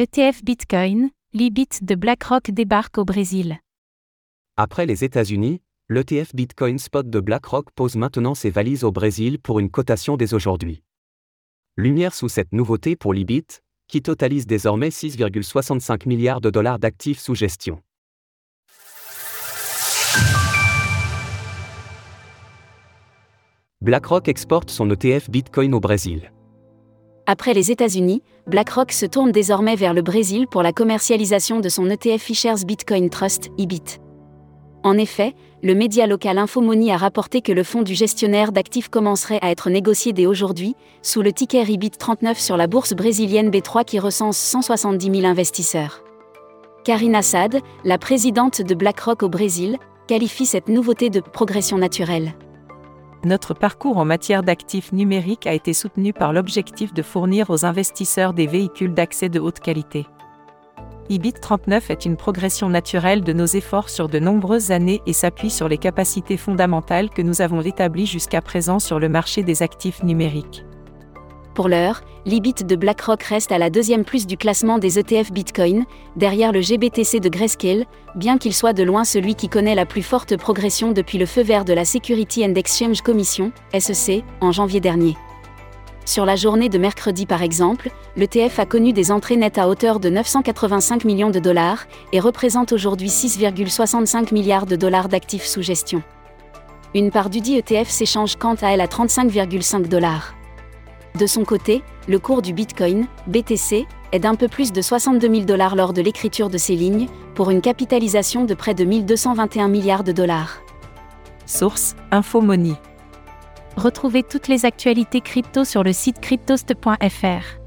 ETF Bitcoin, l'IBIT de BlackRock débarque au Brésil. Après les États-Unis, l'ETF Bitcoin Spot de BlackRock pose maintenant ses valises au Brésil pour une cotation dès aujourd'hui. Lumière sous cette nouveauté pour l'IBIT, qui totalise désormais 6,65 milliards de dollars d'actifs sous gestion. BlackRock exporte son ETF Bitcoin au Brésil. Après les États-Unis, BlackRock se tourne désormais vers le Brésil pour la commercialisation de son ETF Fisher's Bitcoin Trust, IBIT. En effet, le média local Infomoney a rapporté que le fonds du gestionnaire d'actifs commencerait à être négocié dès aujourd'hui, sous le ticker IBIT 39 sur la bourse brésilienne B3 qui recense 170 000 investisseurs. Karina Assad, la présidente de BlackRock au Brésil, qualifie cette nouveauté de progression naturelle. Notre parcours en matière d'actifs numériques a été soutenu par l'objectif de fournir aux investisseurs des véhicules d'accès de haute qualité. IBIT 39 est une progression naturelle de nos efforts sur de nombreuses années et s'appuie sur les capacités fondamentales que nous avons établies jusqu'à présent sur le marché des actifs numériques. Pour l'heure, l'IBIT de BlackRock reste à la deuxième plus du classement des ETF Bitcoin, derrière le GBTC de Grayscale, bien qu'il soit de loin celui qui connaît la plus forte progression depuis le feu vert de la Security and Exchange Commission, SEC, en janvier dernier. Sur la journée de mercredi par exemple, l'ETF a connu des entrées nettes à hauteur de 985 millions de dollars et représente aujourd'hui 6,65 milliards de dollars d'actifs sous gestion. Une part du dit ETF s'échange quant à elle à 35,5 dollars. De son côté, le cours du Bitcoin, BTC, est d'un peu plus de 62 000 dollars lors de l'écriture de ces lignes, pour une capitalisation de près de 1221 milliards de dollars. Source Infomoney. Retrouvez toutes les actualités crypto sur le site cryptost.fr.